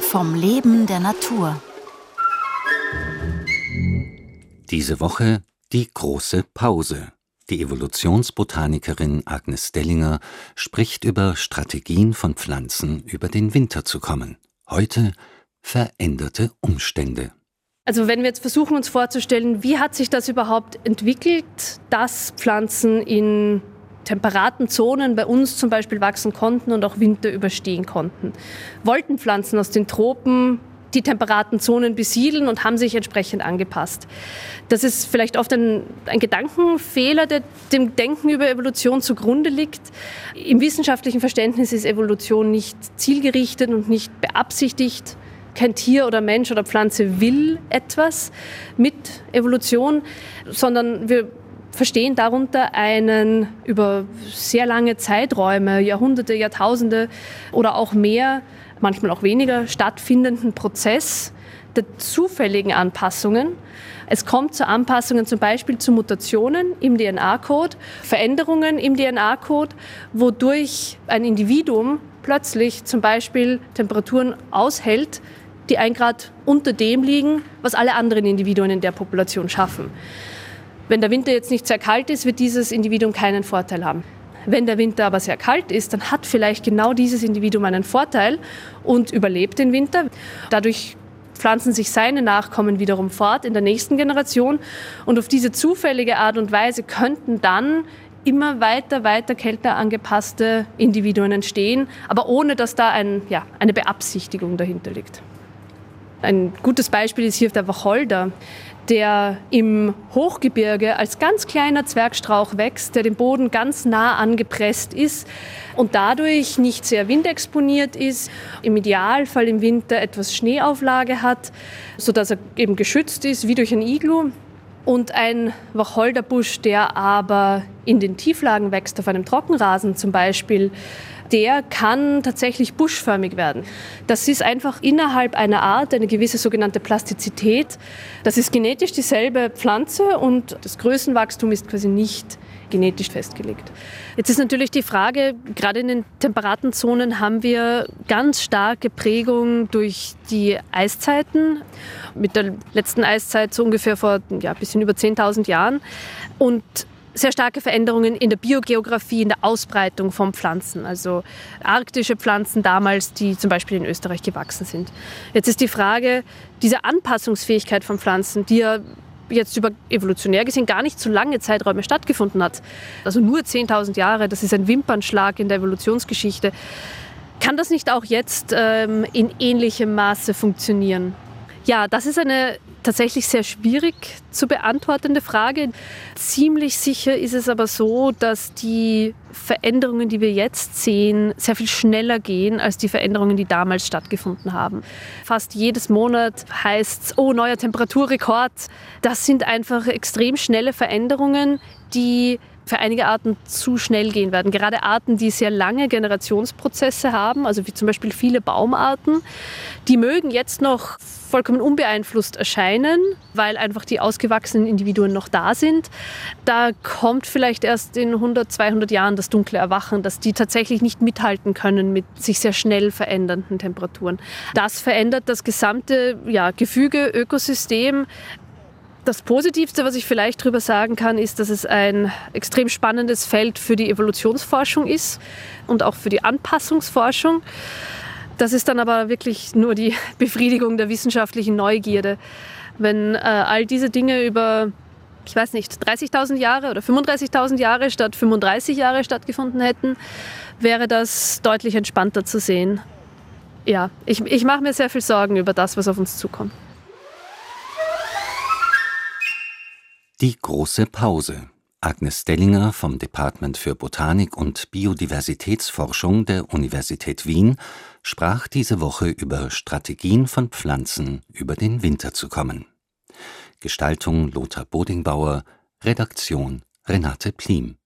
Vom Leben der Natur. Diese Woche die große Pause. Die Evolutionsbotanikerin Agnes Stellinger spricht über Strategien von Pflanzen, über den Winter zu kommen. Heute veränderte Umstände. Also wenn wir jetzt versuchen uns vorzustellen, wie hat sich das überhaupt entwickelt, dass Pflanzen in temperaten Zonen bei uns zum Beispiel wachsen konnten und auch Winter überstehen konnten. Wollten Pflanzen aus den Tropen die temperaten Zonen besiedeln und haben sich entsprechend angepasst. Das ist vielleicht oft ein, ein, Gedankenfehler, der dem Denken über Evolution zugrunde liegt. Im wissenschaftlichen Verständnis ist Evolution nicht zielgerichtet und nicht beabsichtigt. Kein Tier oder Mensch oder Pflanze will etwas mit Evolution, sondern wir verstehen darunter einen über sehr lange Zeiträume, Jahrhunderte, Jahrtausende oder auch mehr, manchmal auch weniger stattfindenden Prozess der zufälligen Anpassungen. Es kommt zu Anpassungen zum Beispiel zu Mutationen im DNA-Code, Veränderungen im DNA-Code, wodurch ein Individuum plötzlich zum Beispiel Temperaturen aushält, die ein Grad unter dem liegen, was alle anderen Individuen in der Population schaffen. Wenn der Winter jetzt nicht sehr kalt ist, wird dieses Individuum keinen Vorteil haben. Wenn der Winter aber sehr kalt ist, dann hat vielleicht genau dieses Individuum einen Vorteil und überlebt den Winter. Dadurch pflanzen sich seine Nachkommen wiederum fort in der nächsten Generation und auf diese zufällige Art und Weise könnten dann immer weiter, weiter kälter angepasste Individuen entstehen, aber ohne dass da ein, ja, eine Beabsichtigung dahinter liegt. Ein gutes Beispiel ist hier der Wacholder der im Hochgebirge als ganz kleiner Zwergstrauch wächst, der dem Boden ganz nah angepresst ist und dadurch nicht sehr windexponiert ist, im Idealfall im Winter etwas Schneeauflage hat, sodass er eben geschützt ist, wie durch ein Iglu. Und ein Wacholderbusch, der aber in den Tieflagen wächst, auf einem Trockenrasen zum Beispiel, der kann tatsächlich buschförmig werden. Das ist einfach innerhalb einer Art eine gewisse sogenannte Plastizität. Das ist genetisch dieselbe Pflanze und das Größenwachstum ist quasi nicht genetisch festgelegt. Jetzt ist natürlich die Frage, gerade in den temperaten Zonen haben wir ganz starke Prägung durch die Eiszeiten. Mit der letzten Eiszeit so ungefähr vor ja, ein bisschen über 10.000 Jahren. Und sehr starke Veränderungen in der Biogeografie, in der Ausbreitung von Pflanzen. Also arktische Pflanzen damals, die zum Beispiel in Österreich gewachsen sind. Jetzt ist die Frage, diese Anpassungsfähigkeit von Pflanzen, die ja jetzt über evolutionär gesehen gar nicht so lange Zeiträume stattgefunden hat. Also nur 10.000 Jahre, das ist ein Wimpernschlag in der Evolutionsgeschichte. Kann das nicht auch jetzt ähm, in ähnlichem Maße funktionieren? Ja, das ist eine tatsächlich sehr schwierig zu beantwortende Frage. Ziemlich sicher ist es aber so, dass die Veränderungen, die wir jetzt sehen, sehr viel schneller gehen als die Veränderungen, die damals stattgefunden haben. Fast jedes Monat heißt es, oh, neuer Temperaturrekord. Das sind einfach extrem schnelle Veränderungen, die für einige Arten zu schnell gehen werden. Gerade Arten, die sehr lange Generationsprozesse haben, also wie zum Beispiel viele Baumarten, die mögen jetzt noch vollkommen unbeeinflusst erscheinen, weil einfach die ausgewachsenen Individuen noch da sind. Da kommt vielleicht erst in 100, 200 Jahren das dunkle Erwachen, dass die tatsächlich nicht mithalten können mit sich sehr schnell verändernden Temperaturen. Das verändert das gesamte ja, Gefüge, Ökosystem. Das Positivste, was ich vielleicht darüber sagen kann, ist, dass es ein extrem spannendes Feld für die Evolutionsforschung ist und auch für die Anpassungsforschung. Das ist dann aber wirklich nur die Befriedigung der wissenschaftlichen Neugierde. Wenn äh, all diese Dinge über, ich weiß nicht, 30.000 Jahre oder 35.000 Jahre statt 35 Jahre stattgefunden hätten, wäre das deutlich entspannter zu sehen. Ja, ich, ich mache mir sehr viel Sorgen über das, was auf uns zukommt. Die große Pause. Agnes Dellinger vom Department für Botanik und Biodiversitätsforschung der Universität Wien sprach diese Woche über Strategien von Pflanzen, über den Winter zu kommen. Gestaltung Lothar Bodingbauer, Redaktion Renate Plim